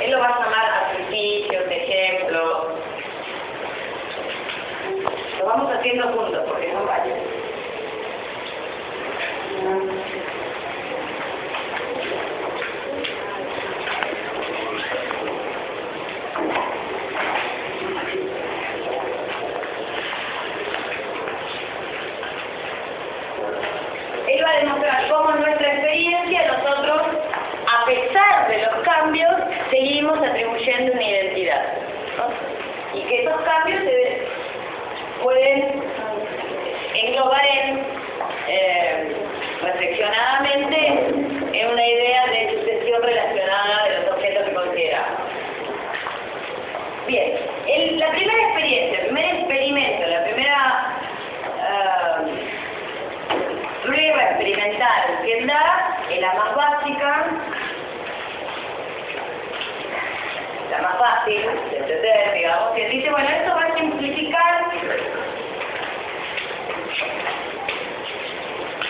Él lo va a llamar artificios, ejemplos. Lo vamos haciendo juntos porque son varios. Él va a demostrar cómo en nuestra experiencia nosotros, a pesar de los cambios, seguimos atribuyendo una identidad. ¿no? Y que esos cambios se pueden englobar en, eh, reflexionadamente en una idea de sucesión relacionada de los objetos que consideramos. Bien, el- la primera experiencia, el primer experimento, la primera eh, prueba experimental que él da es la más básica, la más fácil de entender, digamos, que dice, bueno, esto va a simplificar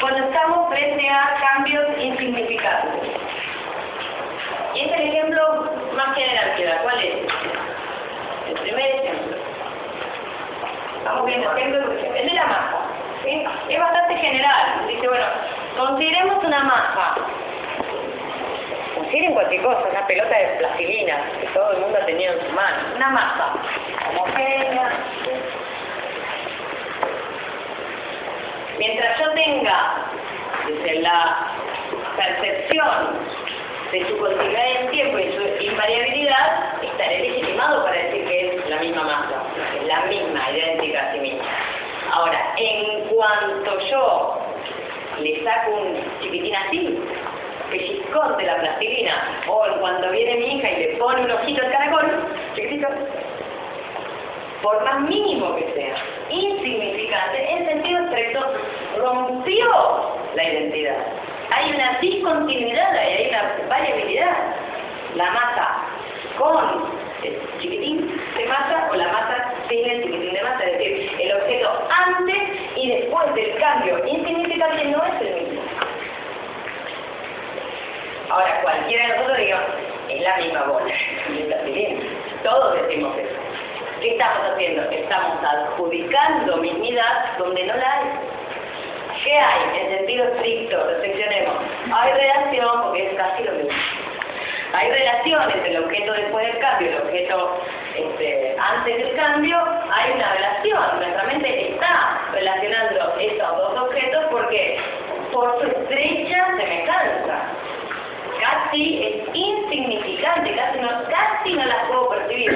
cuando estamos frente a cambios insignificantes. Y este es el ejemplo más general que da. ¿Cuál es? El primer ejemplo. Estamos viendo ejemplos, el de la masa. ¿sí? Es bastante general. Dice, bueno, consideremos una masa. Consideren cualquier cosa, una pelota de plastilina que todo el mundo ha tenido en su mano. Una masa homogénea. Desde la percepción de su continuidad en tiempo y su invariabilidad, estaré legitimado para decir que es la misma masa, es la misma, idéntica a sí misma. Ahora, en cuanto yo le saco un chiquitín así, pellizcón de la plastilina, o en cuanto viene mi hija y le pone un ojito al caracol, chiquitito, por más mínimo que sea, insignificante, en sentido estricto, rompió la identidad. Hay una discontinuidad hay una variabilidad. La masa con el chiquitín de masa o la masa sin el chiquitín de masa, es decir, el objeto antes y después del cambio insignificante no es el mismo. Ahora, cualquiera de nosotros digamos, es la misma bola. Todos decimos eso. ¿Qué estamos haciendo? Estamos adjudicando mismidad donde no la hay. ¿Qué hay? En sentido estricto, reflexionemos. Hay relación, porque es casi lo mismo. Hay relación entre el objeto después del cambio y el objeto este, antes del cambio. Hay una relación. Nuestra mente está relacionando esos dos objetos porque por su estrecha semejanza. Casi es insignificante, casi no, casi no las puedo percibir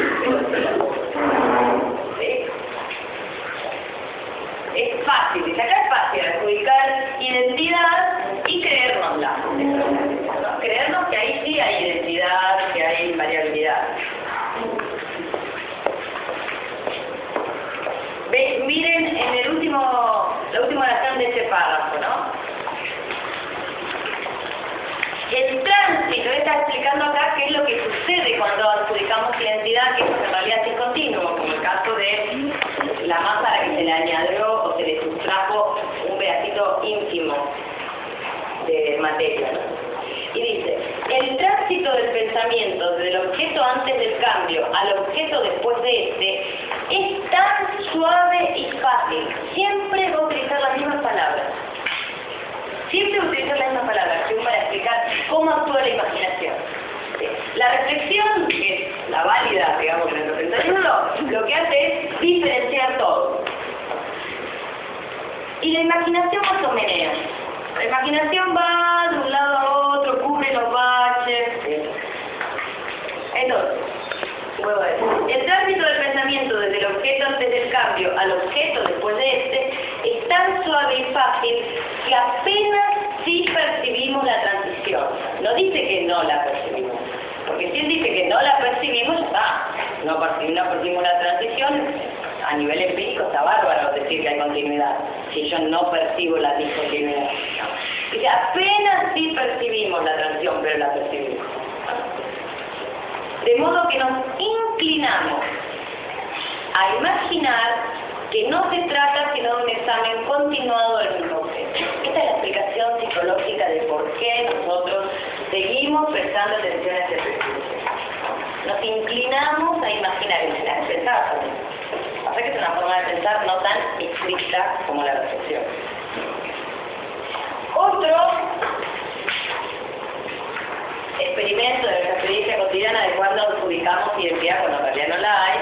es fácil, acá es fácil adjudicar identidad y creérnosla. Creernos que ahí sí hay identidad, que hay variabilidad. Ve, miren en el último, la última oración de este párrafo, ¿no? El tránsito está explicando acá qué es lo que sucede cuando adjudicamos identidad, que es en realidad Y dice, el tránsito del pensamiento del objeto antes del cambio al objeto después de este es tan suave y fácil. Siempre va a utilizar las mismas palabras. Siempre va a utilizar las mismas palabras para explicar cómo actúa la imaginación. La reflexión, que es la válida, digamos, en el 31, lo que hace es diferenciar todo. Y la imaginación más o menos. La imaginación va de un lado a otro, cubre los baches. Entonces, el tránsito del pensamiento desde el objeto antes del cambio al objeto después de este es tan suave y fácil que apenas sí percibimos la transición. No dice que no la percibimos. Porque si él dice que no la percibimos, está. No percibimos la transición, a nivel empírico está bárbaro decir que hay continuidad, si yo no percibo la discontinuidad. Dice, apenas sí percibimos la transición, pero la percibimos. De modo que nos inclinamos a imaginar que no se trata sino de un examen continuado del mismo objeto. Esta es la explicación psicológica de por qué nosotros seguimos prestando atención a este principio. Nos inclinamos a imaginar, imaginar pensar también. Pasa que es una forma de pensar no tan estricta como la reflexión. Otro experimento de nuestra experiencia cotidiana de cuando adjudicamos identidad cuando en realidad no la hay,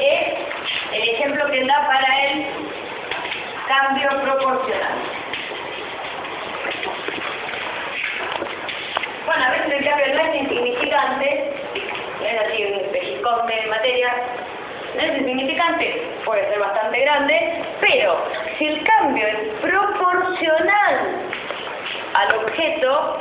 es el ejemplo que da para el cambio proporcional. Bueno, a veces el cambio no es insignificante, es así un pellizcón de materia, es insignificante, puede ser bastante grande, pero si el cambio es proporcional al objeto,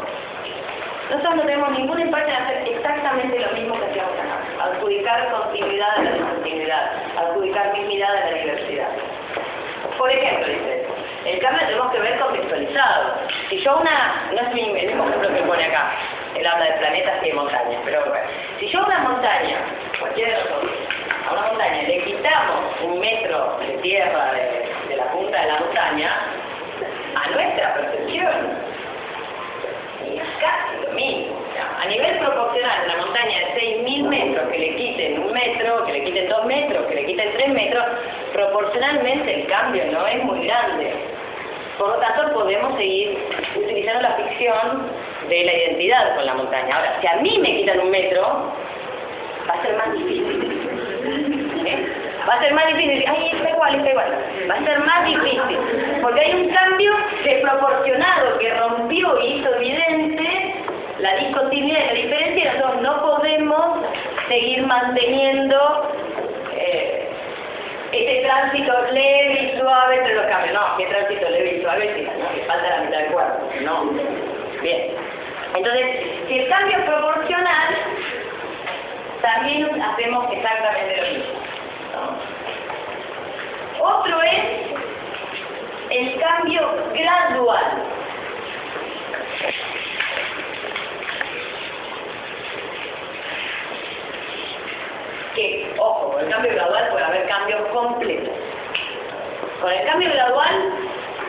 nosotros no tenemos ningún impacto en hacer exactamente lo mismo que hacíamos acá. Adjudicar continuidad a la discontinuidad, adjudicar mismidad a la diversidad. Por ejemplo, dice, el cambio tenemos que ver contextualizado. Si yo una, no es el mismo ejemplo que pone acá, él habla de planetas y de montañas, pero si yo una montaña, cualquiera de a una montaña le quitamos un metro de tierra de, la punta de la montaña, a nuestra percepción casi lo mismo. A nivel proporcional, una montaña de 6.000 metros, que le quiten un metro, que le quiten dos metros, que le quiten tres metros, proporcionalmente el cambio no es muy grande. Por lo tanto, podemos seguir utilizando la ficción de la identidad con la montaña. Ahora, si a mí me quitan un metro, va a ser más difícil. Va a ser más difícil. Ay, está igual, está igual. Va a ser más difícil. Porque hay un cambio desproporcionado que rompió y hizo evidente la discontinuidad y la diferencia. Y nosotros no podemos seguir manteniendo eh, este tránsito leve y suave entre los cambios. No, ¿qué tránsito leve y suave? Sí, no, que falta la mitad del cuerpo. No. Bien. Entonces, si el cambio es proporcional, también hacemos exactamente lo mismo. Otro es el cambio gradual. Que, ojo, con el cambio gradual puede haber cambios completos. Con el cambio gradual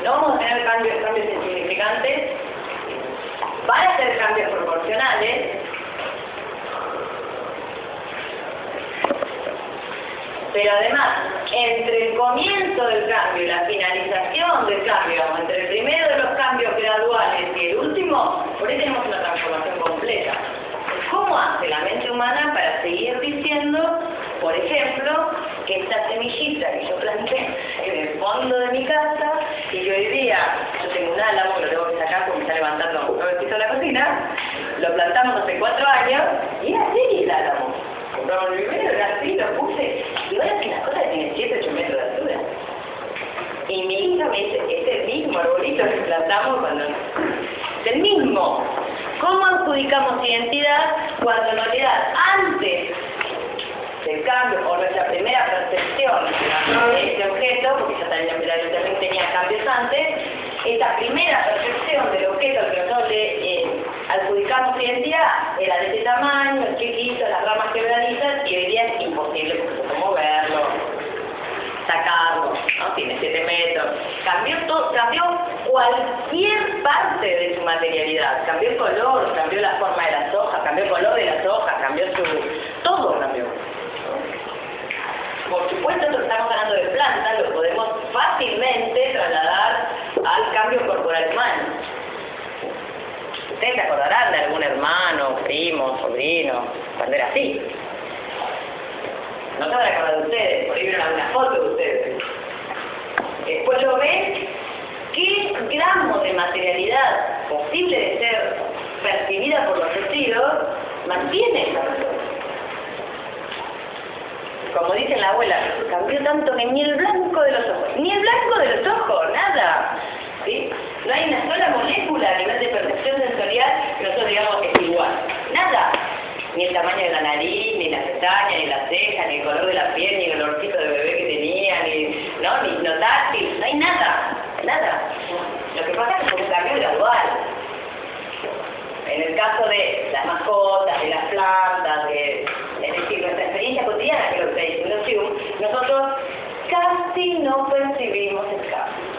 no vamos a tener cambios, cambios insignificantes, van a ser cambios proporcionales, pero además, entre el comienzo del cambio y la finalización del cambio, entre el primero de los cambios graduales y el último, por ahí tenemos una transformación completa. ¿Cómo hace la mente humana para seguir diciendo, por ejemplo, que esta semillita que yo planté en el fondo de mi casa y que hoy día yo tengo un álamo, lo tengo que sacar porque me está levantando un piso de la cocina, lo plantamos hace cuatro años y así el álamo. Compramos el primero, era así, lo puse y ahora que la cosa tiene 7, 8 metros de altura. Y mi hija me dice, es el mismo arbolito que plantamos cuando... Es el mismo. ¿Cómo adjudicamos identidad cuando en realidad antes del cambio o nuestra primera percepción de este objeto, porque ya también, también tenía cambios antes, esta primera percepción del objeto que nosotros le día era de ese tamaño, chiquito, las ramas quebradizas, y hoy día es imposible porque se puede moverlo, sacarlo, ¿no? Tiene 7 metros. Cambió todo, cambió cualquier parte de su materialidad. Cambió el color, cambió la forma de las hojas, cambió el color de las hojas, cambió su... todo cambió. Por supuesto, lo que estamos hablando de plantas lo podemos fácilmente trasladar al cambio corporal humano. Ustedes se acordarán de algún hermano, primo, sobrino, cuando era así. No se van a de ustedes, por ahí vieron alguna foto de ustedes. Después lo ven, ¿qué gramo de materialidad posible de ser percibida por los sentidos mantiene esa persona? como dice la abuela, cambió tanto que ni el blanco de los ojos, ni el blanco de los ojos, nada. ¿sí? No hay una sola molécula a nivel de percepción sensorial que nosotros digamos que es igual. Nada. Ni el tamaño de la nariz, ni las pestañas, ni las cejas, ni el color de la piel, ni el olorcito de bebé que tenía, ni, ¿no? ni no táctil, no hay nada, nada. Lo que pasa es que es un cambio gradual. En el caso de las mascotas, de las plantas, de, es decir, nuestra experiencia cotidiana, que lo que está diciendo nosotros casi no percibimos el cambio.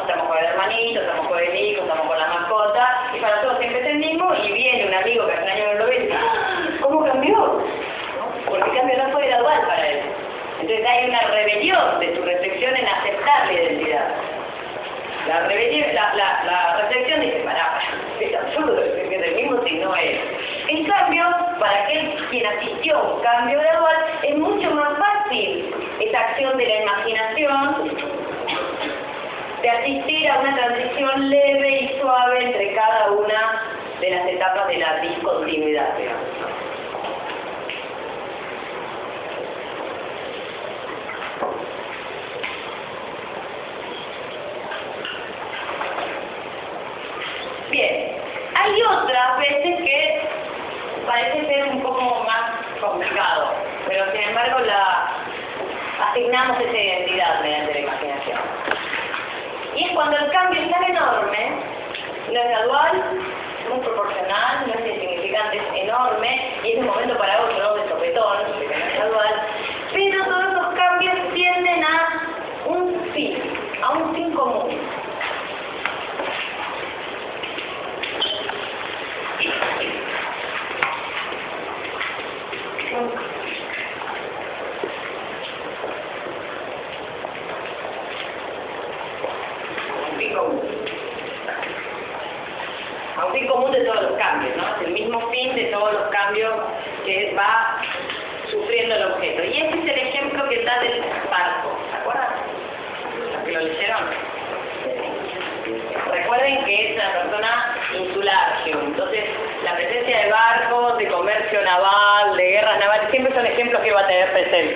Estamos con el hermanito, estamos con el hijo, estamos con la mascota, y para todos siempre es el mismo, y viene un amigo que hace un año no lo ve y dice, ¡Ah! ¿cómo cambió? Porque el cambio no fue gradual para él. Entonces hay una rebelión de su reflexión en aceptar la identidad. La, rebelión, la, la, la reflexión dice, para, es absurdo, es que es el mismo si no es. En cambio, para aquel quien asistió a un cambio gradual, es mucho más fácil esa acción de la imaginación de una transición leve y suave entre cada una de las etapas de la discontinuidad. Bien, hay otras veces que parece ser un poco más complicado, pero sin embargo la asignamos esa identidad mediante la imaginación. Es cuando el cambio es tan enorme, no es gradual, muy proporcional, no es insignificante, es enorme, y es un momento para otro, de sopetón,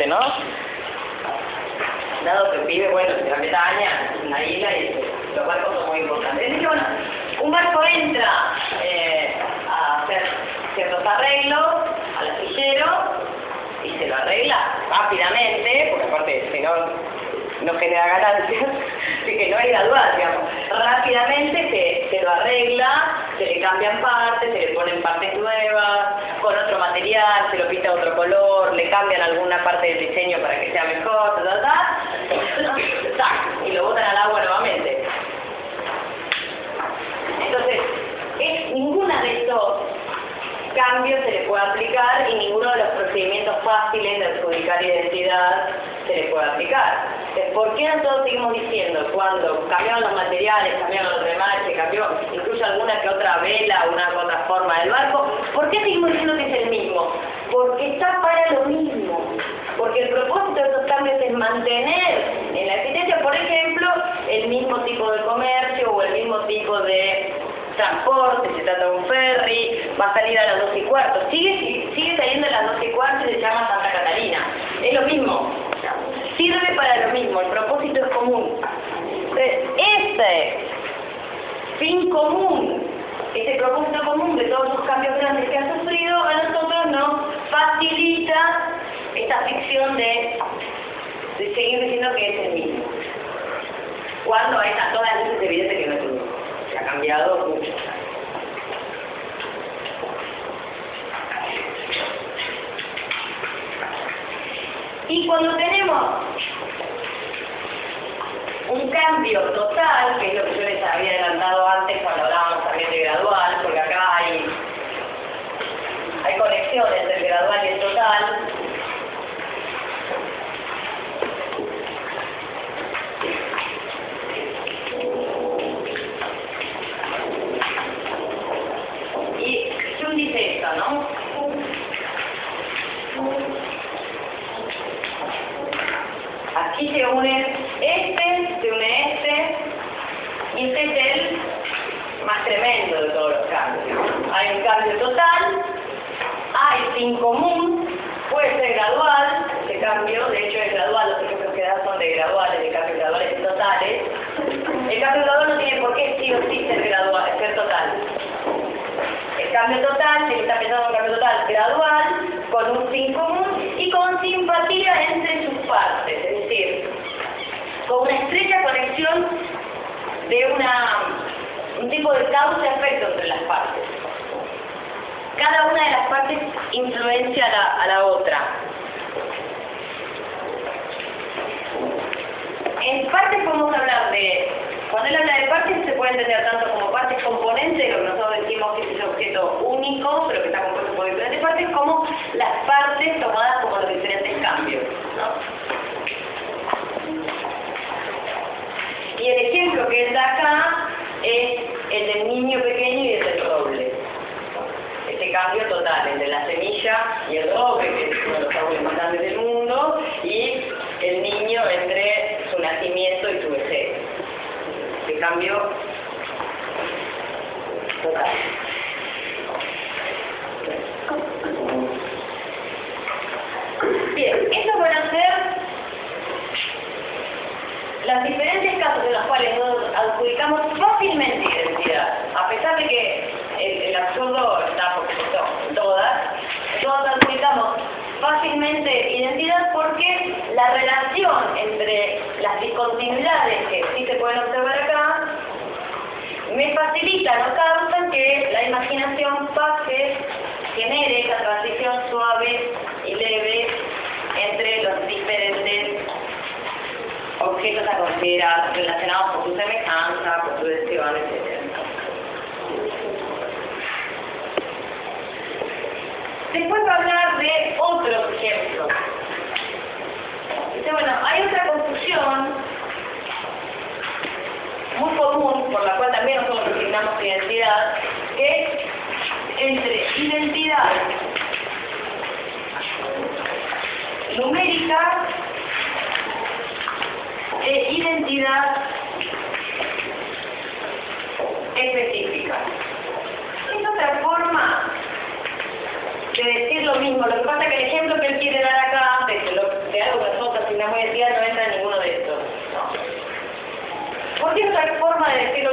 ¿no? Dado que vive, bueno, en Gran Bretaña, en una isla, y los barcos son muy importantes. Es bueno, un barco entra eh, a hacer ciertos arreglos al astillero y se lo arregla rápidamente, porque aparte, si no, no genera ganancias, así que no es gradual, digamos. Rápidamente se, se lo arregla, se le cambian partes, se le ponen partes nuevas, con otro material, se lo pinta otro color, le cambian alguna parte del diseño para que sea mejor, ta, ta, ta, ¡tac! y lo botan al agua nuevamente. Entonces, es, ninguna de estos cambios se le puede aplicar y ninguno de los procedimientos fáciles de adjudicar identidad se le puede aplicar. Entonces, ¿Por qué nosotros seguimos diciendo cuando cambiaron los materiales, cambiaron los se cambió incluso alguna que otra vela, una otra forma del barco? ¿Por qué seguimos diciendo que es el mismo? Porque está para lo mismo. Porque el propósito de esos cambios es mantener en la existencia, por ejemplo, el mismo tipo de comercio o el mismo tipo de transporte, se trata de un ferry, va a salir a las 12 y cuarto, sigue, sigue saliendo a las 12 y cuarto y se llama Santa Catalina. Es lo mismo, sirve para lo mismo, el propósito es común. Este fin común, ese propósito común de todos los cambios grandes que ha sufrido, a nosotros nos facilita esta ficción de, seguir diciendo que es el mismo. Cuando hay a todas las luces evidente que no es el mismo, se ha cambiado mucho. Y cuando tenemos cambio total, que es lo que yo les había adelantado antes cuando hablábamos también de gradual, porque acá hay, hay conexiones entre el gradual y el total, sin común, puede ser gradual, este cambio, de hecho es gradual, los ejemplos que dan son de graduales, de cambios graduales y totales. El cambio gradual no tiene por qué sí o sí ser gradual, ser total. El cambio total, se está pensando en un cambio total gradual, con un fin común y con simpatía entre sus partes, es decir, con una estrecha conexión de una, un tipo de causa-efecto entre las partes. Cada una de las partes influencia a la, a la otra. En partes podemos hablar de, cuando él habla de partes se puede entender tanto como partes componentes, lo que nosotros decimos que es ese objeto único, pero que está compuesto por diferentes partes, como las partes tomadas como los diferentes cambios. Y el ejemplo que él da acá es el del niño pequeño y el del roble. Este cambio total entre la semilla y el roble, que es uno de los árboles más grandes del mundo, y el niño entre su nacimiento y su vejez. Este cambio total. Bien, estos van a ser los diferentes casos en los cuales nos adjudicamos fácilmente identidad, a pesar de que el, absurdo está por todas, todos adjudicamos fácilmente identidad porque la relación entre las discontinuidades que sí se pueden observar acá me facilita, no causan que la imaginación pase, genere esa transición suave y leve entre los diferentes objetos a considerar relacionados con su semejanza, con su deseo, etc. Después va a hablar de otros ejemplos. Dice, bueno, hay otra confusión muy común, por la cual también nosotros designamos identidad, que es entre identidad numérica e identidad específica. Es otra forma de decir lo mismo. Lo que pasa es que el ejemplo que él quiere dar acá, de, lo, de algo que nosotros asignamos identidad, no entra en ninguno de estos. ¿Por qué es otra forma de decir lo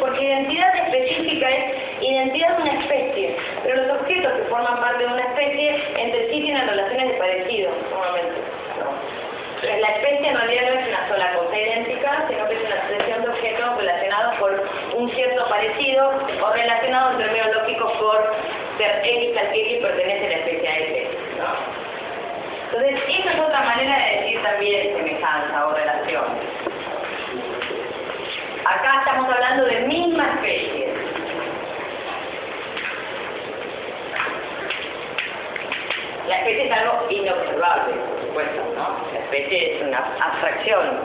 Porque identidad específica es identidad de una especie, pero los objetos que forman parte de una especie entre sí tienen relaciones de parecido, normalmente. La especie en realidad no es una sola cosa idéntica, sino que es una sucesión de objetos relacionados por un cierto parecido o relacionados en términos lógicos por ser X al que X pertenece a la especie a X. ¿no? Entonces, esa es otra manera de decir también semejanza o relación. Acá estamos hablando de misma especie. La especie es algo inobservable, por supuesto, ¿no? La especie es una abstracción.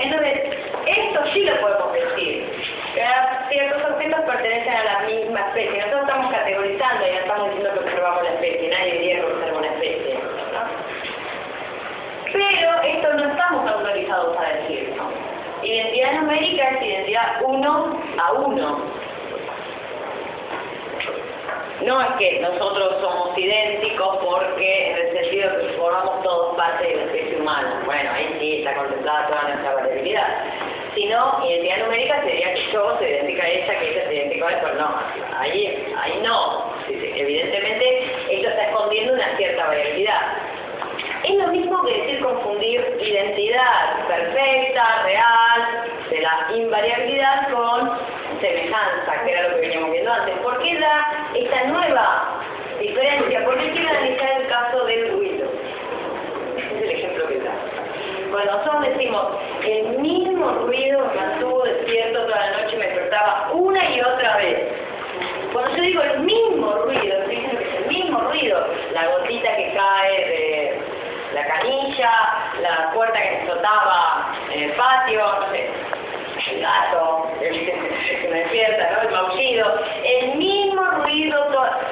Entonces, esto sí lo podemos decir. Ciertos objetos pertenecen a la misma especie. Nosotros estamos categorizando y no estamos diciendo que observamos la especie. Nadie diría que observa una especie. ¿no? Pero esto no estamos autorizados a decir. ¿no? Identidad numérica es identidad uno a uno. No es que nosotros somos idénticos porque en el sentido que formamos todos parte de la especie humana. Bueno, ahí sí está contemplada toda nuestra variabilidad. Sino, identidad numérica sería que yo se identifica a ella, que ella se identifica a él, pero no. Ahí, ahí no. Evidentemente, esto está escondiendo una cierta variabilidad es lo mismo que decir confundir identidad perfecta, real, de la invariabilidad con semejanza, que era lo que veníamos viendo antes. ¿Por qué da esta nueva diferencia? Porque quiero analizar el caso del ruido. Es el ejemplo que da. Cuando nosotros decimos, el mismo ruido me mantuvo despierto toda la noche y me despertaba una y otra vez. Cuando yo digo el mismo ruido, fíjense que es el mismo ruido, la gotita que cae de canilla, la puerta que explotaba en el patio, el gato que me despierta, ¿no? El maullido, el mismo ruido,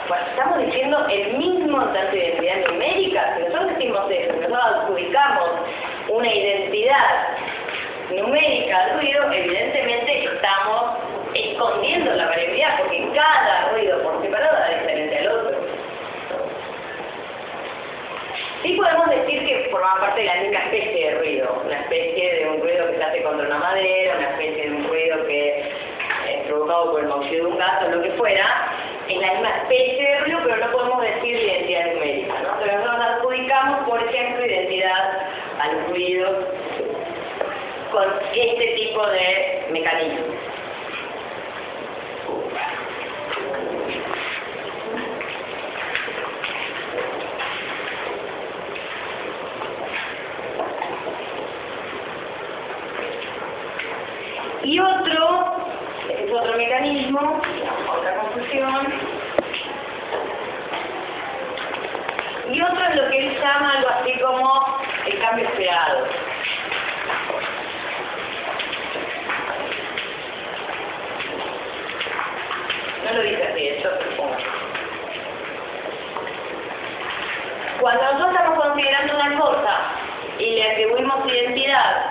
bueno, estamos diciendo el mismo tanto de identidad numérica, si nosotros decimos eso, nosotros adjudicamos una identidad numérica al ruido, evidentemente estamos escondiendo la variabilidad, porque cada ruido por separado es diferente al otro. Sí podemos decir que forma parte de la misma especie de ruido, una especie de un ruido que se hace contra una madera, una especie de un ruido que es provocado por el maullido de un gato, lo que fuera, es la misma especie de ruido, pero no podemos decir identidad numérica, ¿no? Pero nosotros adjudicamos, por ejemplo, identidad al ruido con este tipo de mecanismos. Y otro, este es otro mecanismo, otra confusión, y otro es lo que él llama algo así como el cambio esperado. No lo dice así, eso supongo. Cuando nosotros estamos considerando una cosa y le atribuimos identidad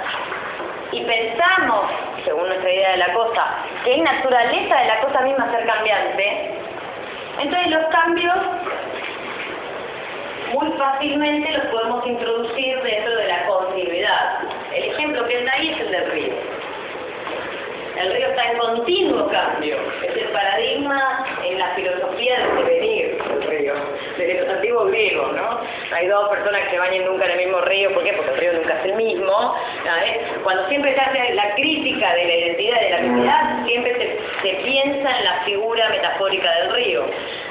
y pensamos, según nuestra idea de la cosa, que es naturaleza de la cosa misma ser cambiante, entonces los cambios muy fácilmente los podemos introducir dentro de la continuidad. El ejemplo que da ahí es el del río. El río está en continuo cambio. Es el paradigma en la filosofía del devenir desde los antiguos griegos, ¿no? Hay dos personas que se bañan nunca en el mismo río, ¿por qué? Porque el río nunca es el mismo. Cuando siempre se hace la crítica de la identidad y de la actividad, siempre se, se piensa en la figura metafórica del río.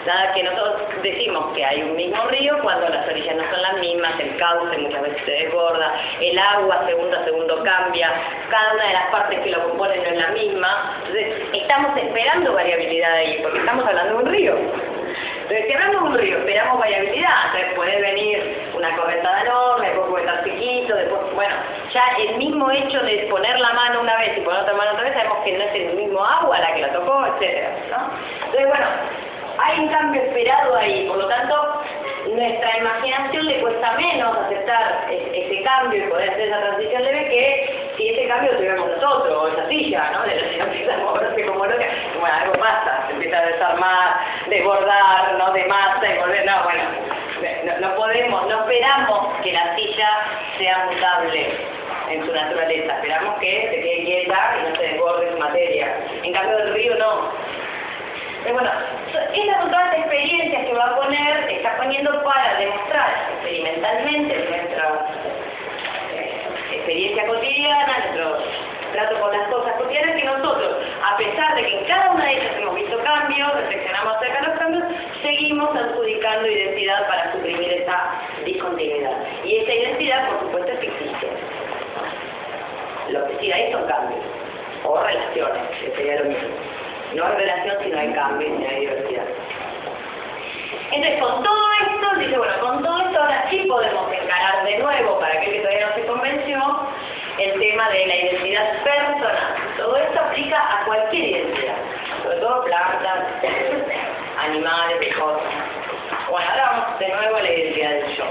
Nada que nosotros decimos que hay un mismo río cuando las orillas no son las mismas, el cauce muchas veces se desborda, el agua segundo a segundo cambia, cada una de las partes que lo componen no es la misma. Entonces, estamos esperando variabilidad ahí, porque estamos hablando de un río. Entonces, si de un río, esperamos variabilidad. Entonces, puede venir una correntada enorme, después puede estar chiquito, después, bueno, ya el mismo hecho de poner la mano una vez y poner otra mano otra vez, sabemos que no es el mismo agua la que la tocó, etcétera, ¿no? Entonces, bueno, hay un cambio esperado ahí, por lo tanto, nuestra imaginación le cuesta menos aceptar ese cambio y poder hacer esa transición leve que si ese cambio lo tuviéramos nosotros, esa silla, ¿no? De la silla empieza a moverse como loca, bueno, algo pasa, se empieza a desarmar, desbordar, ¿no? De masa y volver, no, bueno, no, no podemos, no esperamos que la silla sea mutable en su naturaleza, esperamos que se quede quieta y no se desborde su materia. En cambio del río no, pero bueno, esas son todas las experiencias que va a poner, está poniendo para demostrar experimentalmente nuestra experiencia cotidiana, nuestro trato con las cosas cotidianas, que nosotros, a pesar de que en cada una de ellas hemos visto cambios, reflexionamos acerca de los cambios, seguimos adjudicando identidad para suprimir esa discontinuidad. Y esa identidad, por supuesto, es ficticia. Lo que sí hay son cambios, o relaciones, que sería lo mismo. No hay relación si no hay cambio y si no hay diversidad. Entonces, con todo esto, dice, bueno, con todo esto ahora sí podemos encarar de nuevo, para aquel que todavía no se convenció, el tema de la identidad personal. Todo esto aplica a cualquier identidad, sobre todo plantas, animales, cosas. Bueno, ahora vamos de nuevo a la identidad del yo.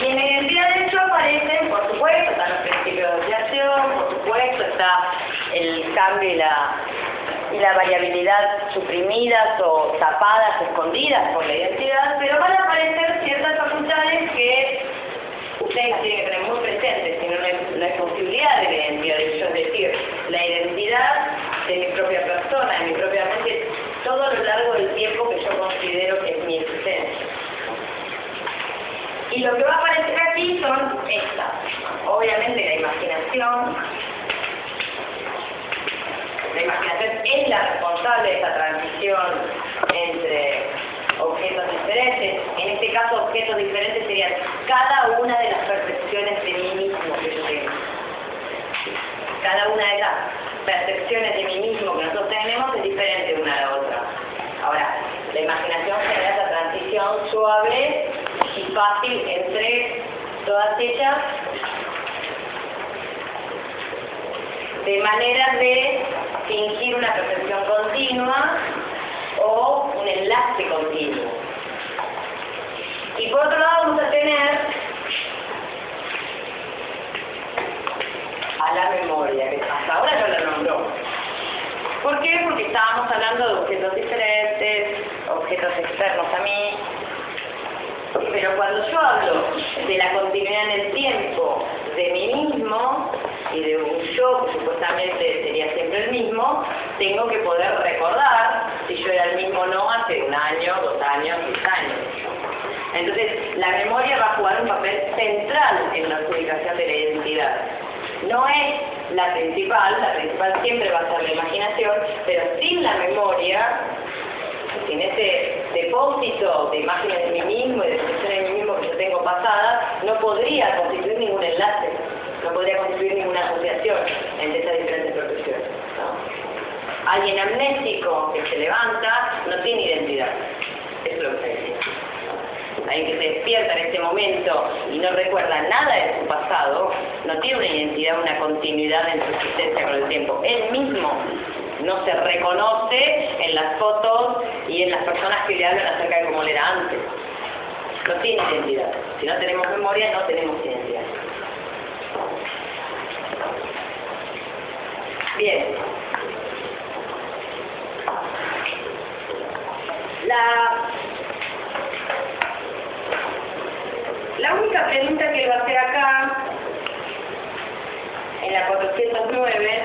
Y en la identidad del yo aparecen, por supuesto, están los principios de asociación, por supuesto, está el cambio y la, y la variabilidad suprimidas o tapadas, escondidas por la identidad, pero van a aparecer ciertas facultades que ustedes tienen que tener muy presentes, si no, no hay, posibilidad de la identidad es decir, la identidad de mi propia persona, de mi propia mente, todo lo largo del tiempo que yo considero que es mi existencia. Y lo que va a aparecer aquí son estas. Obviamente la imaginación. La imaginación es la responsable de esta transición entre objetos diferentes. En este caso, objetos diferentes serían cada una de las percepciones de mí mismo que yo tengo. Cada una de las percepciones de mí mismo que nosotros tenemos es diferente de una a la otra. Ahora, la imaginación genera esa transición. Yo hablé fácil entre todas ellas de manera de fingir una percepción continua o un enlace continuo. Y por otro lado vamos a tener a la memoria, que hasta ahora no la nombró. ¿Por qué? Porque estábamos hablando de objetos diferentes, objetos externos a mí, pero cuando yo hablo de la continuidad en el tiempo de mí mismo y de un yo que supuestamente sería siempre el mismo, tengo que poder recordar si yo era el mismo o no hace un año, dos años, diez años. Entonces, la memoria va a jugar un papel central en la adjudicación de la identidad. No es la principal, la principal siempre va a ser la imaginación, pero sin la memoria, sin ese depósito de imágenes de mí mismo y de expresiones de mí mismo que yo tengo pasadas, no podría constituir ningún enlace, no podría constituir ninguna asociación entre estas diferentes profesiones. Alguien amnésico que se levanta no tiene identidad. Eso es lo que está diciendo. Alguien que se despierta en este momento y no recuerda nada de su pasado, no tiene una identidad, una continuidad en su existencia con el tiempo. Él mismo no se reconoce en las fotos y en las personas que le hablan acerca de cómo era antes. No tiene identidad. Si no tenemos memoria, no tenemos identidad. Bien. La, la única pregunta que va a hacer acá, en la 409,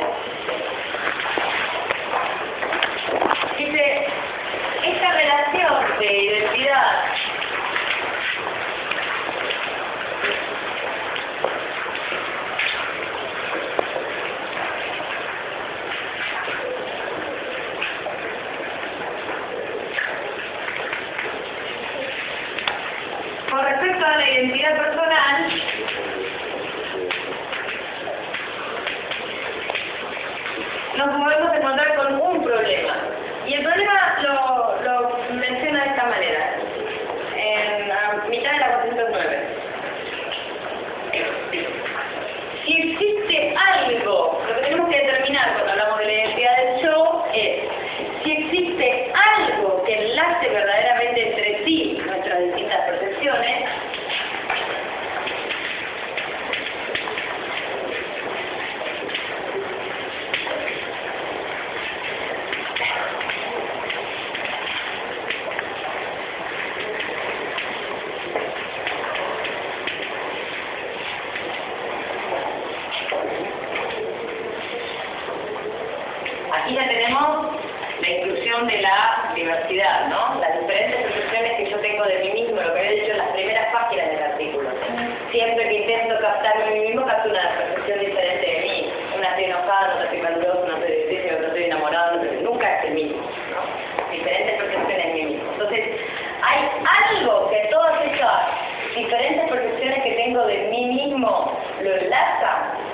lo enlazan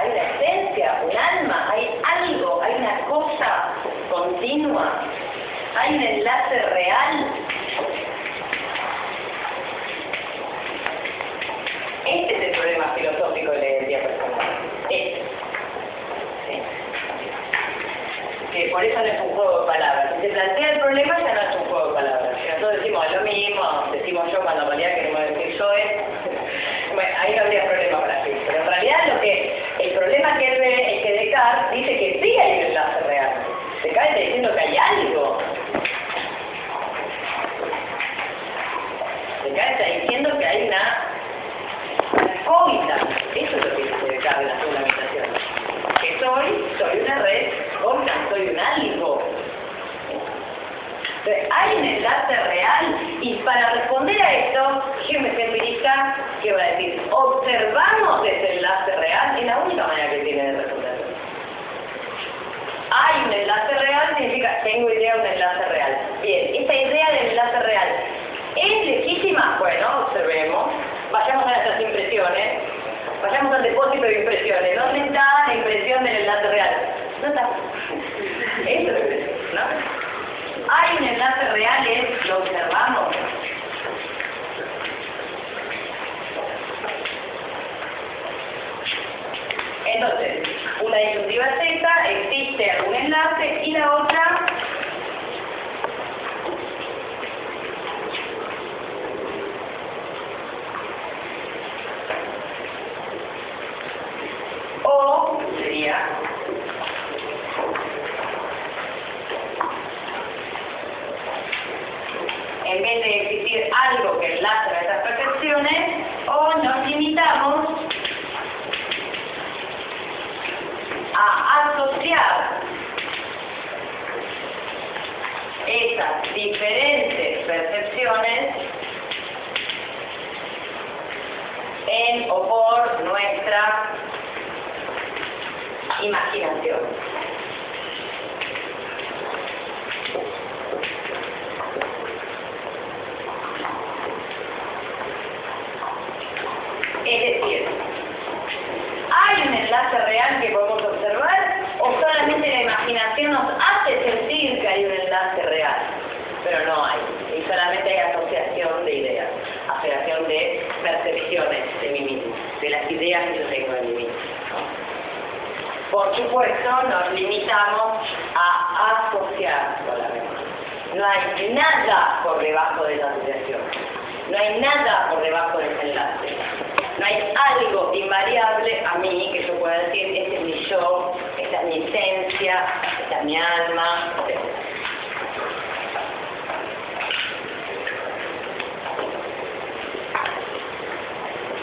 hay una esencia, un alma, hay algo, hay una cosa continua, hay un enlace real. Este es el problema filosófico de la identidad personal. Este. Que por eso no es un juego de palabras. Si se plantea el problema ya no es un juego de palabras. Nosotros decimos lo mismo, decimos yo cuando en realidad queremos decir yo es, bueno, ahí no habría problema para sí. Pero en realidad lo que, el problema que él ve es que Descartes dice que sí hay un enlace real. Descartes está diciendo que hay algo. Descartes está diciendo que hay una, una. Eso es lo que dice Descartes en la fundamentación. Que soy, soy una red cómita, soy un algo. Hay un enlace real y para responder a esto, Hume es empirista que va a decir, observamos ese enlace real, es la única manera que tiene de responderlo. Hay un enlace real significa, tengo idea de un enlace real. Bien, esta idea del enlace real, ¿es legítima? Bueno, observemos, vayamos a nuestras impresiones, vayamos al depósito de impresiones. ¿Dónde está la impresión del enlace real? No está. Eso es ¿no? hay un enlace real, es lo observamos. Entonces, una disyuntiva es esta, existe algún enlace y la otra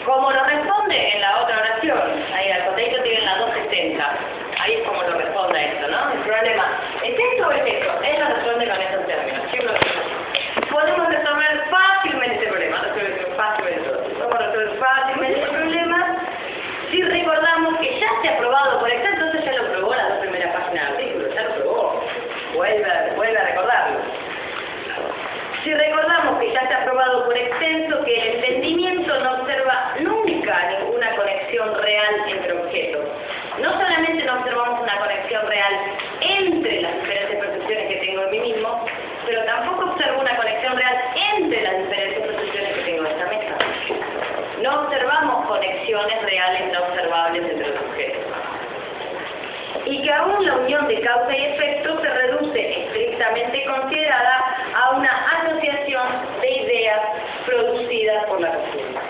Como lo responde en la otra oración, ahí al cotejo tienen las 260, ahí es como lo responde esto, ¿no? El problema, ¿es esto o es esto? Él lo responde con esos términos. Siempre lo responde. Podemos resolver fácilmente este problema, resolver fácilmente todo. Podemos resolver fácilmente este problema si recordamos que ya se ha probado por Excel, entonces ya lo probó las dos primeras páginas del artículo, ya lo probó. Vuelve, vuelve a recordarlo. Si recordamos que ya se ha probado por extenso que el entendimiento no observa nunca ninguna conexión real entre objetos. No solamente no observamos una conexión real entre las diferentes percepciones que tengo de mí mismo, pero tampoco observo una conexión real entre las diferentes percepciones que tengo de esta mesa. No observamos conexiones reales no observables entre los objetos. Y que aún la unión de causa y efecto se reduce estrictamente considerada a una asociación de ideas producidas por la costumbre.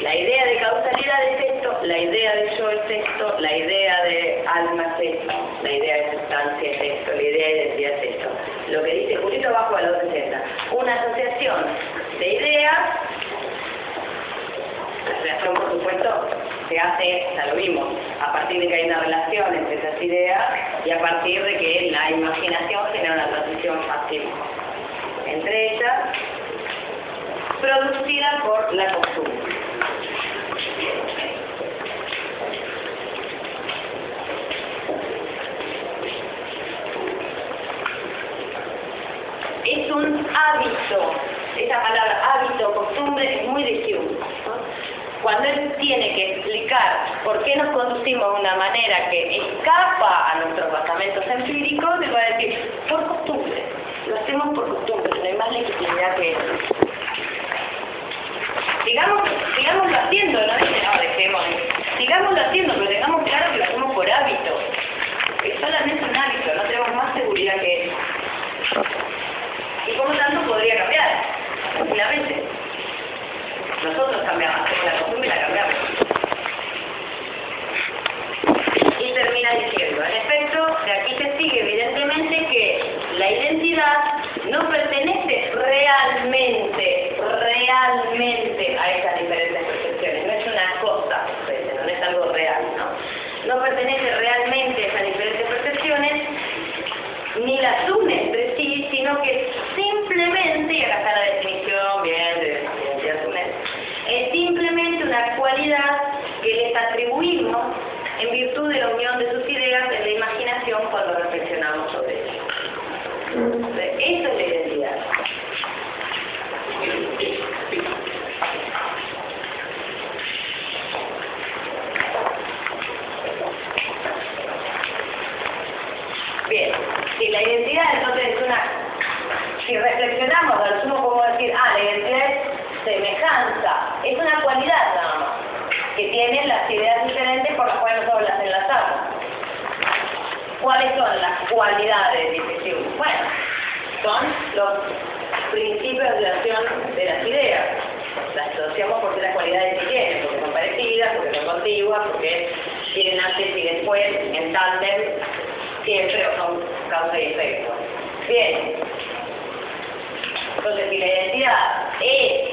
La idea de causalidad es esto, la idea de yo es esto, la idea de alma es esto, la idea de sustancia es esto, la idea de identidad es esto. Lo que dice Julito abajo a los 60. Una asociación de ideas, la asociación por supuesto se hace, ya lo vimos, a partir de que hay una relación entre esas ideas y a partir de que la imaginación genera una transición fácil entre ellas, producida por la costumbre. Es un hábito, esa palabra hábito, costumbre, es muy de Hume. Cuando él tiene que por qué nos conducimos de una manera que escapa a nuestros basamentos empíricos, le va a decir, por costumbre, lo hacemos por costumbre, no hay más legitimidad que eso. Sigamos, sigámoslo haciendo, no dice, no, dejemos, sigámoslo haciendo, pero tengamos claro que lo hacemos por hábito. Es solamente un hábito, no tenemos más seguridad que eso. Y por lo tanto podría cambiar, tranquilamente. Nosotros cambiamos, hacemos la costumbre y la cambiamos. Termina diciendo, en efecto, de aquí se sigue evidentemente que la identidad no pertenece realmente, realmente a esas diferentes percepciones, no es una cosa, no es algo real, ¿no? No pertenece realmente a esas diferentes percepciones, ni las une entre sí, sino que simplemente, y acá está la de sus ideas en la imaginación cuando reflexionamos sobre. Entonces, Eso es la identidad. Bien, si la identidad entonces es una, si reflexionamos, al podemos decir, ah, la identidad es semejanza, es una cualidad nada más, que tienen las ideas diferentes por las cuales nosotros cualidades, dice Hume? Bueno, son los principios de acción de las ideas. Las asociamos porque las cualidades que tienen, porque son parecidas, porque son contiguas, porque tienen antes y después, en tándem, siempre o son causa y efecto. Bien. Entonces, si la identidad es,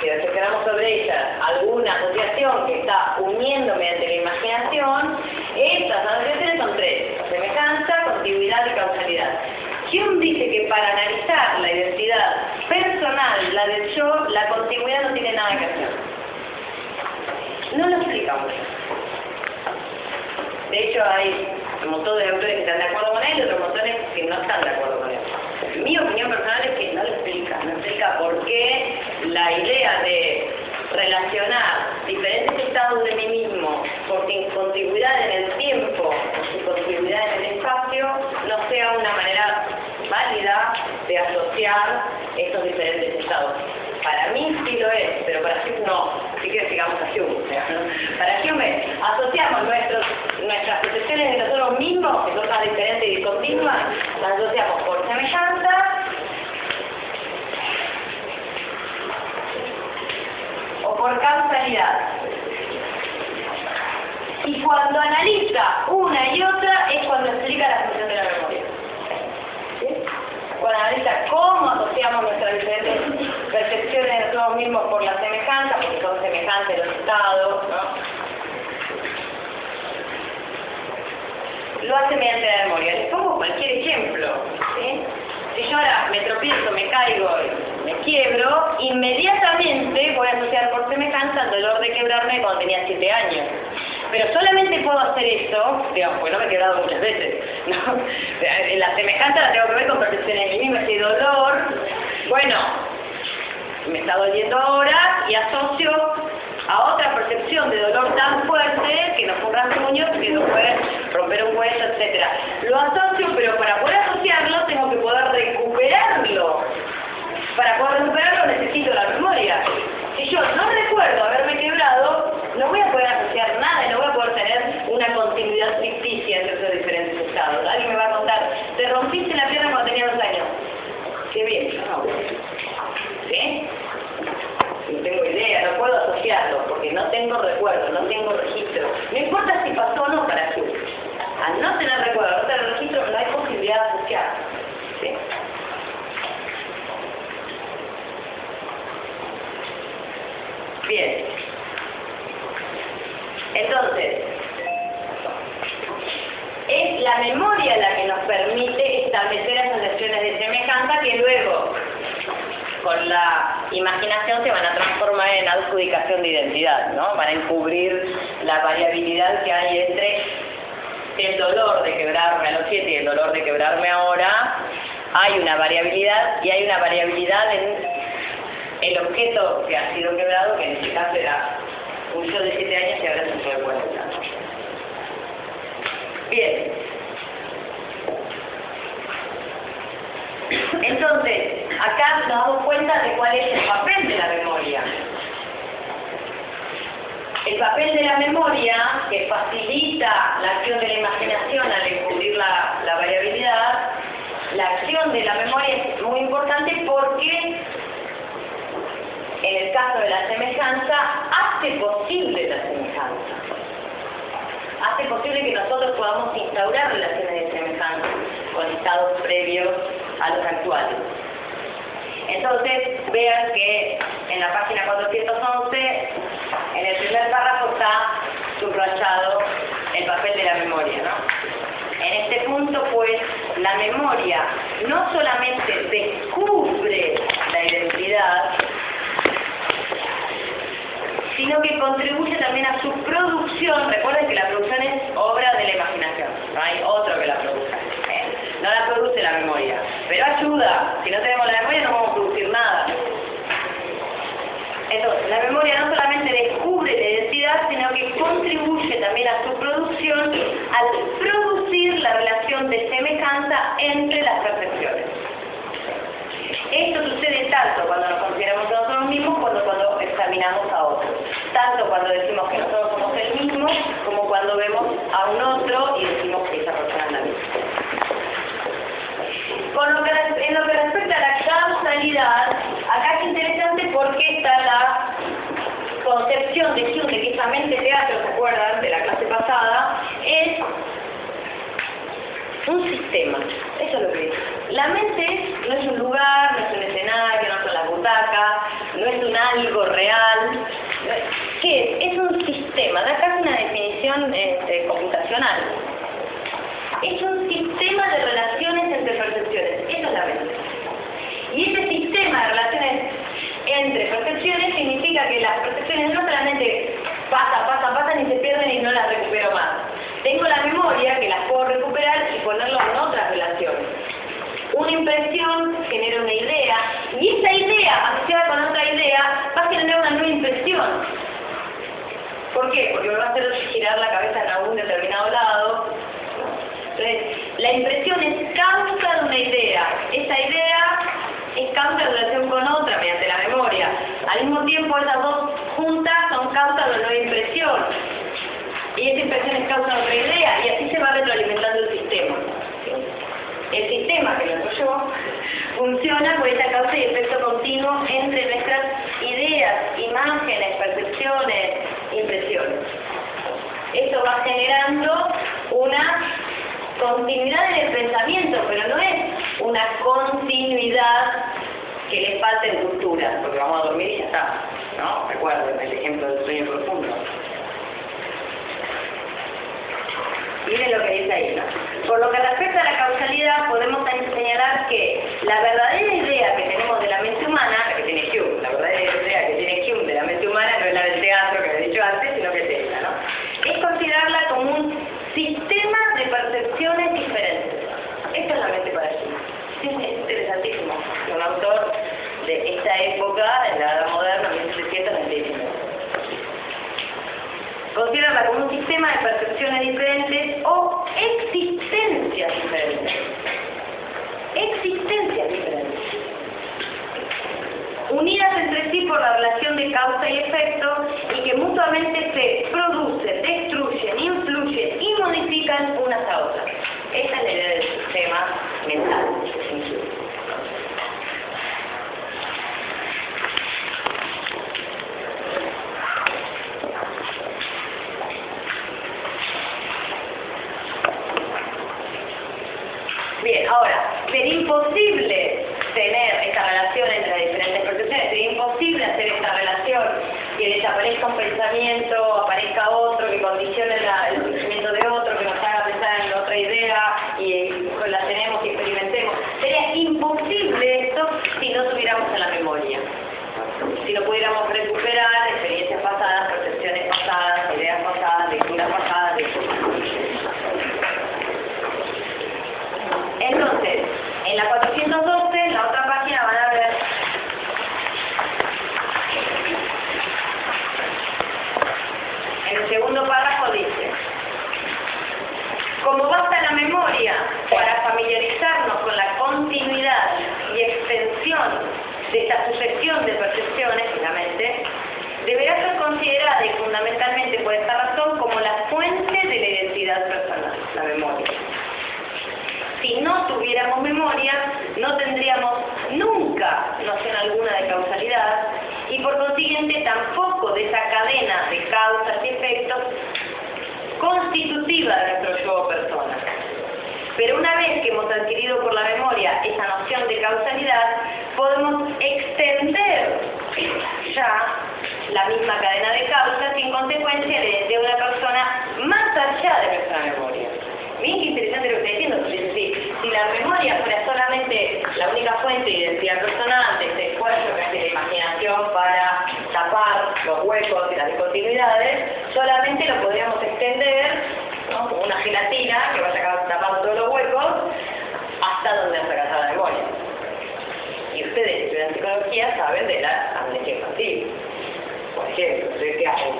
si reflexionamos sobre ella, alguna asociación que está uniendo mediante la imaginación, estas asociaciones son tres, semejanza, continuidad y causalidad. ¿Quién dice que para analizar la identidad personal, la del yo, la continuidad no tiene nada que hacer. No lo explicamos. De hecho, hay un montón de autores que están de acuerdo con él y otros montones que no están de acuerdo con él. Mi opinión personal es que no lo explica, no explica por qué la idea de relacionar diferentes estados de mí mismo por continuidad en el tiempo o continuidad en el espacio no sea una manera válida de asociar estos diferentes estados. Para mí sí lo es, pero para Hume no. Así que sigamos a Hume. Para Hume asociamos nuestros, nuestras percepciones de nosotros mismos, que son tan diferentes y discontinuas, las asociamos por semejanza o por causalidad. Y cuando analiza una y otra es cuando explica la función de la memoria. Cuando analiza cómo asociamos nuestras diferentes percepciones de nosotros mismos por la semejanza, porque son semejantes los estados. Lo hace mediante la memoria. Les pongo cualquier ejemplo. Si yo ahora me tropiezo, me caigo, quiebro, inmediatamente voy a asociar por semejanza el dolor de quebrarme cuando tenía 7 años. Pero solamente puedo hacer eso, digamos, porque no me he quebrado muchas veces, ¿no? La semejanza la tengo que ver con mismo, ese dolor, bueno, me está doliendo ahora y asocio a otra percepción de dolor tan fuerte que no fue un rasguño, que no puede romper un hueso, etc. Lo asocio, pero para poder asociarlo tengo que poder recuperarlo. Para poder recuperarlo necesito la memoria. Si yo no recuerdo haberme quebrado, no voy a poder asociar nada y no voy a poder tener una continuidad ficticia entre esos diferentes estados. Alguien me va a contar, te rompiste la pierna cuando tenía dos años. Qué bien, no. ¿Sí? No tengo idea, no puedo asociarlo porque no tengo recuerdo, no tengo registro. No importa si pasó o no para ti. Al no tener recuerdo, no tener registro, no hay posibilidad de asociar. ¿Sí? Bien. Entonces, es la memoria la que nos permite establecer asociaciones de semejanza que luego, con la imaginación, se van a transformar en adjudicación de identidad, ¿no? Van a encubrir la variabilidad que hay entre el dolor de quebrarme a los siete y el dolor de quebrarme ahora. Hay una variabilidad y hay una variabilidad en el objeto que ha sido quebrado, que en este caso era un yo de 7 años y ahora es un de 40. Bien. Entonces, acá nos damos cuenta de cuál es el papel de la memoria. El papel de la memoria, que facilita la acción de la imaginación al descubrir la, variabilidad, la acción de la memoria es muy importante porque caso de la semejanza, hace posible la semejanza. Hace posible que nosotros podamos instaurar relaciones de semejanza con estados previos a los actuales. Entonces, vean que en la página 411, en el primer párrafo está subrayado el papel de la memoria, ¿no? En este punto, pues, la memoria no solamente descubre la identidad, sino que contribuye también a su producción. Recuerden que la producción es obra de la imaginación, no hay otro que la produzca. ¿eh? No la produce la memoria, pero ayuda. Si no tenemos la memoria no vamos a producir nada. Entonces, la memoria no solamente descubre la identidad, sino que contribuye también a su producción al producir la relación de semejanza entre las percepciones. Esto sucede tanto cuando nos consideramos nosotros mismos cuando contaminamos a otros. Tanto cuando decimos que nosotros somos el mismo, como cuando vemos a un otro y decimos que esa persona es la misma. Con lo que, en lo que respecta a la causalidad, acá es interesante porque está la concepción de Hume, que es mente teatro, ¿se acuerdan? De la clase pasada, es un sistema, eso es lo que es. La mente no es un lugar, no es un escenario, no son las butacas, no es un algo real. ¿Qué es? Es un sistema, da casi una definición este, computacional. Es un sistema de relaciones entre percepciones, eso es la mente. Y ese sistema de relaciones entre percepciones significa que las percepciones no solamente pasan, pasan, pasan y se pierden y no las recupero más. Tengo la memoria que las puedo recuperar y ponerlo en otras relaciones. Una impresión genera una idea y esa idea asociada con otra idea va a generar una nueva impresión. ¿Por qué? Porque me va a hacer girar la cabeza en algún determinado lado. Entonces, la impresión es causa de una idea. Esa idea es causa de relación con otra mediante la memoria. Al mismo tiempo, esas dos juntas son causa de una nueva impresión. Y esa impresión es causa de otra idea, y así se va retroalimentando el sistema. El sistema, que lo yo, funciona por esa causa y efecto continuo entre nuestras ideas, imágenes, percepciones, impresiones. Esto va generando una continuidad en el pensamiento, pero no es una continuidad que le falta en cultura, porque vamos a dormir y ya está, ¿no? Recuerden el ejemplo del sueño profundo. Miren lo que dice ahí. Por lo que respecta a la causalidad, podemos señalar que la verdadera idea que tenemos de la mente humana, de percepciones diferentes o existencias diferentes. Existencias diferentes. Unidas entre sí por la relación de causa y efecto y que mutuamente se producen, destruyen, influyen y modifican unas a otras. Esta es la idea del sistema mental. Bien, ahora, sería imposible tener esta relación entre las diferentes percepciones, sería imposible hacer esta relación que desaparezca un pensamiento, aparezca otro, que condicione la, el pensamiento de otro, que nos haga pensar en otra idea y la tenemos y experimentemos. Sería imposible esto si no tuviéramos en la memoria. Si no pudiéramos recuperar experiencias pasadas, percepciones pasadas, ideas pasadas, lecturas pasadas, Entonces, en la 412, en la otra página van a ver en el segundo párrafo dice como basta la memoria para familiarizarnos con la continuidad y extensión de esta sucesión finalmente, deberá ser considerada y fundamentalmente por esta razón como la fuente de la identidad personal, la memoria si no tuviéramos memoria, no tendríamos nunca noción alguna de causalidad y por consiguiente tampoco de esa cadena de causas y efectos constitutiva de nuestro yo persona. Pero una vez que hemos adquirido por la memoria esa noción de causalidad, podemos extender ya la misma cadena de causas en consecuencia de, una persona más allá de nuestra memoria. Bien que interesante lo que está diciendo, dice, sí, si la memoria fuera solamente la única fuente de identidad personal, de este esfuerzo que hace la imaginación para tapar los huecos y las discontinuidades, solamente lo podríamos extender ¿no? como una gelatina que vaya tapando todos los huecos hasta donde nos alcanza la memoria. Ustedes estudian psicología saben de la amnesia infantil. Por ejemplo, ¿qué hago?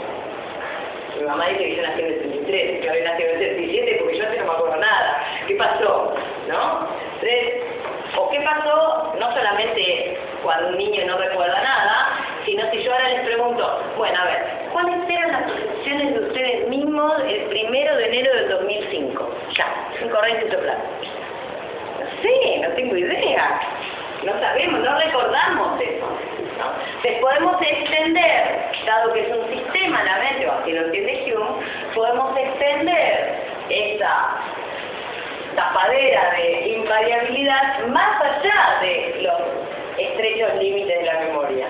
Mi mamá dice que yo nací en el 33, que había nacido en el 77 porque yo así no me acuerdo nada. ¿Qué pasó? ¿No? ¿o qué pasó no solamente cuando un niño no recuerda nada, sino si yo ahora les pregunto, bueno, a ver, ¿cuáles eran las percepciones de ustedes mismos el primero de enero del 2005? Ya, sin corriente y soplar. No sé, no tengo idea. No sabemos, no recordamos eso. ¿no? Podemos extender, dado que es un sistema la mente, o así lo entiende Hume, podemos extender esa tapadera de invariabilidad más allá de los estrechos límites de la memoria.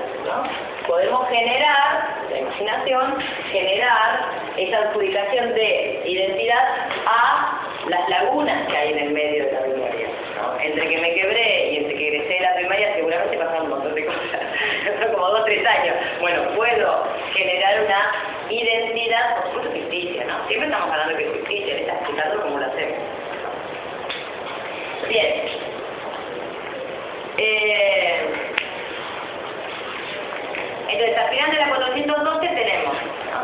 Podemos generar, la imaginación, generar esa adjudicación de identidad a las lagunas que hay en el medio de la memoria. ¿no? Entre que me quebré como dos o tres años. Bueno, puedo generar una identidad, por supuesto ficticia, ¿no? Siempre estamos hablando de que es ficticia, le está explicando cómo lo hacemos. Bien. Eh, entonces, final de la 412 tenemos, ¿no?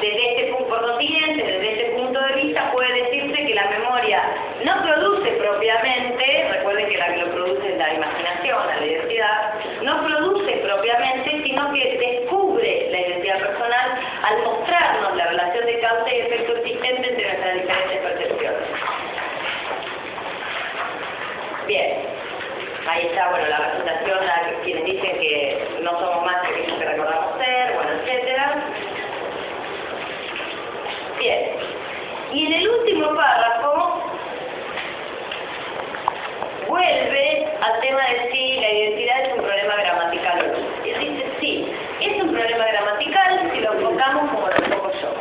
Desde este punto, por consiguiente, desde este punto de vista, puede decirse que la memoria no produce propiamente, recuerden que la que lo produce es la imaginación, la identidad, no produce propiamente, sino que descubre la identidad personal al mostrarnos la relación de causa y efecto existente entre nuestras diferentes percepciones. Bien, ahí está, bueno, la presentación a quienes dicen que no somos más que aquellos que recordamos ser, bueno, etcétera. Bien, y en el último párrafo vuelve al tema de si la identidad es un problema gramatical o no. Y él dice, sí, es un problema gramatical si lo enfocamos como lo enfoco yo.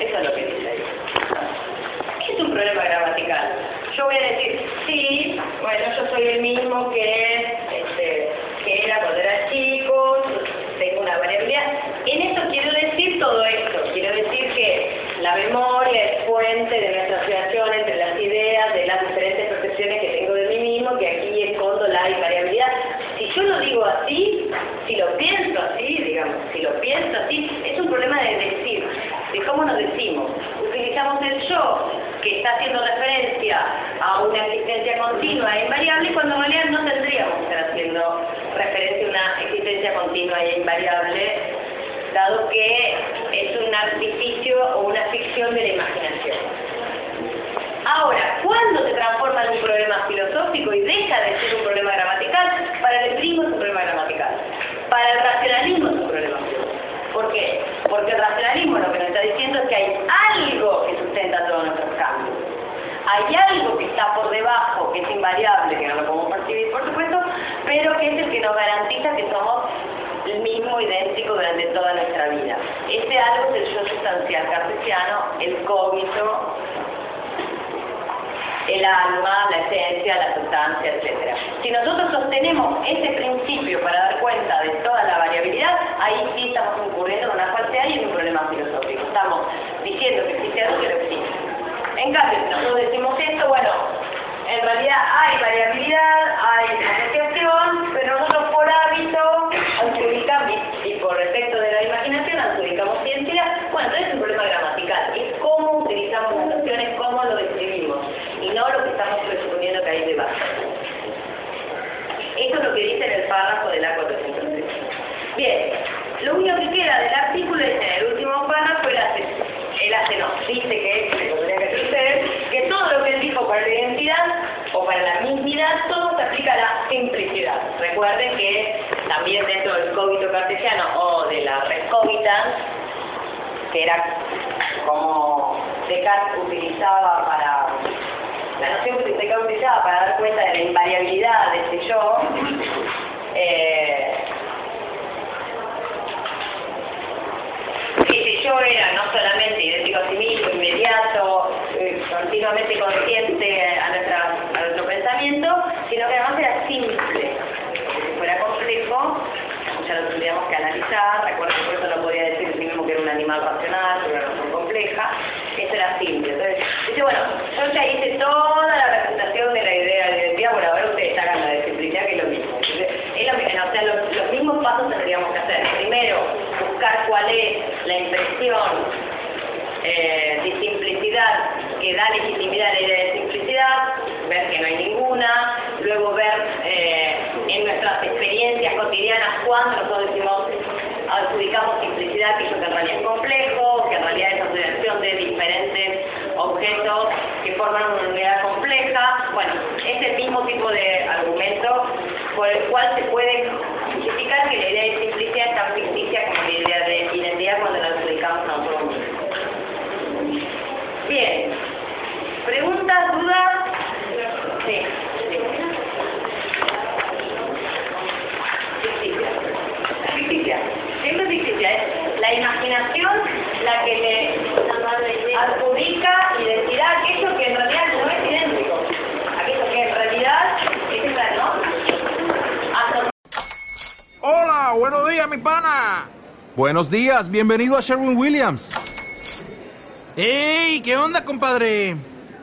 Eso es lo que dice ahí. ¿Qué es un problema gramatical? Yo voy a decir, sí, bueno, yo soy el mismo que, este, que era cuando era chico, tengo una variabilidad. En esto quiero decir todo esto, quiero decir que la memoria es fuente de nuestra asociación entre las ideas, de las diferentes percepciones que tengo de mí mismo, que aquí escondo la invariabilidad. Si yo lo digo así, si lo pienso así, digamos, si lo pienso así, es un problema de decir, de cómo nos decimos. Utilizamos el yo, que está haciendo referencia a una existencia continua e invariable, cuando en realidad no tendríamos que estar haciendo referencia a una existencia continua e invariable, dado que es un artificio o una ficción de la imaginación. Ahora, ¿cuándo se transforma en un problema filosófico y deja de ser un problema gramatical? Para el empirismo es un problema gramatical. Para el racionalismo es un problema filosófico. ¿Por qué? Porque el racionalismo lo que nos está diciendo es que hay algo que sustenta todos nuestros cambios. Hay algo que está por debajo, que es invariable, que no lo podemos percibir, por supuesto, pero que es el que nos garantiza que somos el mismo idéntico durante toda nuestra vida. Ese algo es el yo sustancial cartesiano, el cogito, el alma, la esencia, la sustancia, etc. Si nosotros sostenemos ese principio para dar cuenta de toda la variabilidad, ahí sí estamos incurriendo en una falsedad y en un problema filosófico. Estamos diciendo que existe algo que no existe. En cambio, si nosotros decimos esto, bueno, en realidad hay variabilidad, hay asociación, pero nosotros por hábito adjudicamos, y la imaginación adjudicamos identidad, bueno, entonces es un problema gramatical, es cómo utilizamos las cómo lo describimos, y no lo que estamos presuponiendo que hay debajo. Esto es lo que dice en el párrafo de la 413. Bien, lo único que queda del artículo es en el último párrafo, él hace, él hace no, dice que, que todo lo que él dijo para la identidad o para la mismidad, todo se aplica a la simplicidad. Recuerden que también dentro del cogito cartesiano o de la cogitans, que era como Descartes utilizaba para la noción que Descartes utilizaba para dar cuenta de la invariabilidad de ese yo, eh, ese yo era no solamente idéntico a sí mismo, inmediato, eh, continuamente consciente a, nuestra, a nuestro pensamiento, sino que además era simple. Si fuera complejo, ya lo tendríamos que analizar, recuerden que por eso no podía decir sí mismo que era un animal racional, una razón compleja, esto era simple. Entonces, dice, bueno, yo ya hice toda la representación de la idea de identidad, bueno, ahora ustedes hagan la de simplicidad, que es lo mismo. Es lo mismo, o sea, los, los mismos pasos tendríamos que hacer. Primero, buscar cuál es la impresión eh, de simplicidad que da legitimidad a la idea de simplicidad, ver que no hay ninguna, luego ver eh, en nuestras experiencias cotidianas cuando nosotros decimos, adjudicamos simplicidad, que en realidad es complejo, que en realidad es asociación de diferentes objetos que forman una unidad compleja, bueno, es el mismo tipo de argumento por el cual se puede justificar que la idea de la que le adjudica y decirá aquello que en realidad no es idéntico. Aquello que en realidad es esa, ¿no? Hasta Hola, buenos días, mi pana. Buenos días, bienvenido a Sherwin Williams. ¡Ey! ¿Qué onda, compadre?